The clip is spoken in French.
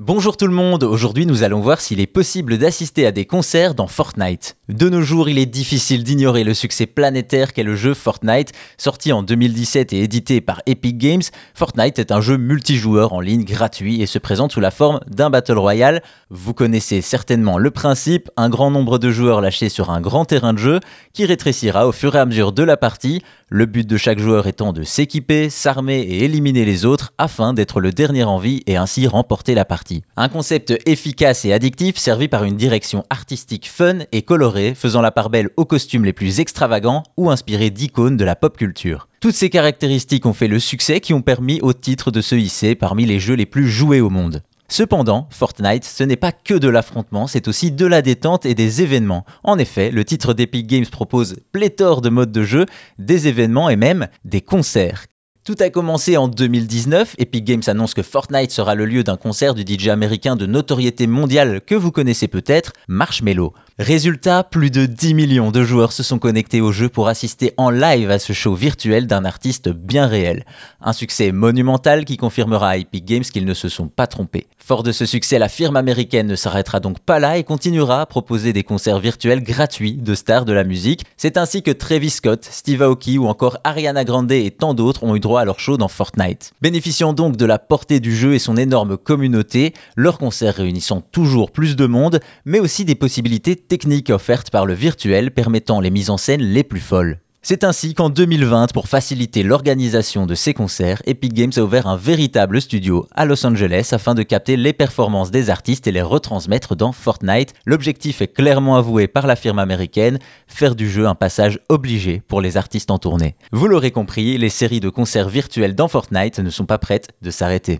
Bonjour tout le monde, aujourd'hui nous allons voir s'il est possible d'assister à des concerts dans Fortnite. De nos jours, il est difficile d'ignorer le succès planétaire qu'est le jeu Fortnite. Sorti en 2017 et édité par Epic Games, Fortnite est un jeu multijoueur en ligne gratuit et se présente sous la forme d'un Battle Royale. Vous connaissez certainement le principe, un grand nombre de joueurs lâchés sur un grand terrain de jeu qui rétrécira au fur et à mesure de la partie, le but de chaque joueur étant de s'équiper, s'armer et éliminer les autres afin d'être le dernier en vie et ainsi remporter la partie. Un concept efficace et addictif servi par une direction artistique fun et colorée, faisant la part belle aux costumes les plus extravagants ou inspirés d'icônes de la pop culture. Toutes ces caractéristiques ont fait le succès qui ont permis au titre de se hisser parmi les jeux les plus joués au monde. Cependant, Fortnite, ce n'est pas que de l'affrontement, c'est aussi de la détente et des événements. En effet, le titre d'Epic Games propose pléthore de modes de jeu, des événements et même des concerts. Tout a commencé en 2019. Epic Games annonce que Fortnite sera le lieu d'un concert du DJ américain de notoriété mondiale que vous connaissez peut-être, Marshmello. Résultat, plus de 10 millions de joueurs se sont connectés au jeu pour assister en live à ce show virtuel d'un artiste bien réel. Un succès monumental qui confirmera à Epic Games qu'ils ne se sont pas trompés. Fort de ce succès, la firme américaine ne s'arrêtera donc pas là et continuera à proposer des concerts virtuels gratuits de stars de la musique. C'est ainsi que Travis Scott, Steve Aoki ou encore Ariana Grande et tant d'autres ont eu à leur show dans Fortnite. Bénéficiant donc de la portée du jeu et son énorme communauté, leurs concerts réunissant toujours plus de monde, mais aussi des possibilités techniques offertes par le virtuel permettant les mises en scène les plus folles. C'est ainsi qu'en 2020, pour faciliter l'organisation de ces concerts, Epic Games a ouvert un véritable studio à Los Angeles afin de capter les performances des artistes et les retransmettre dans Fortnite. L'objectif est clairement avoué par la firme américaine, faire du jeu un passage obligé pour les artistes en tournée. Vous l'aurez compris, les séries de concerts virtuels dans Fortnite ne sont pas prêtes de s'arrêter.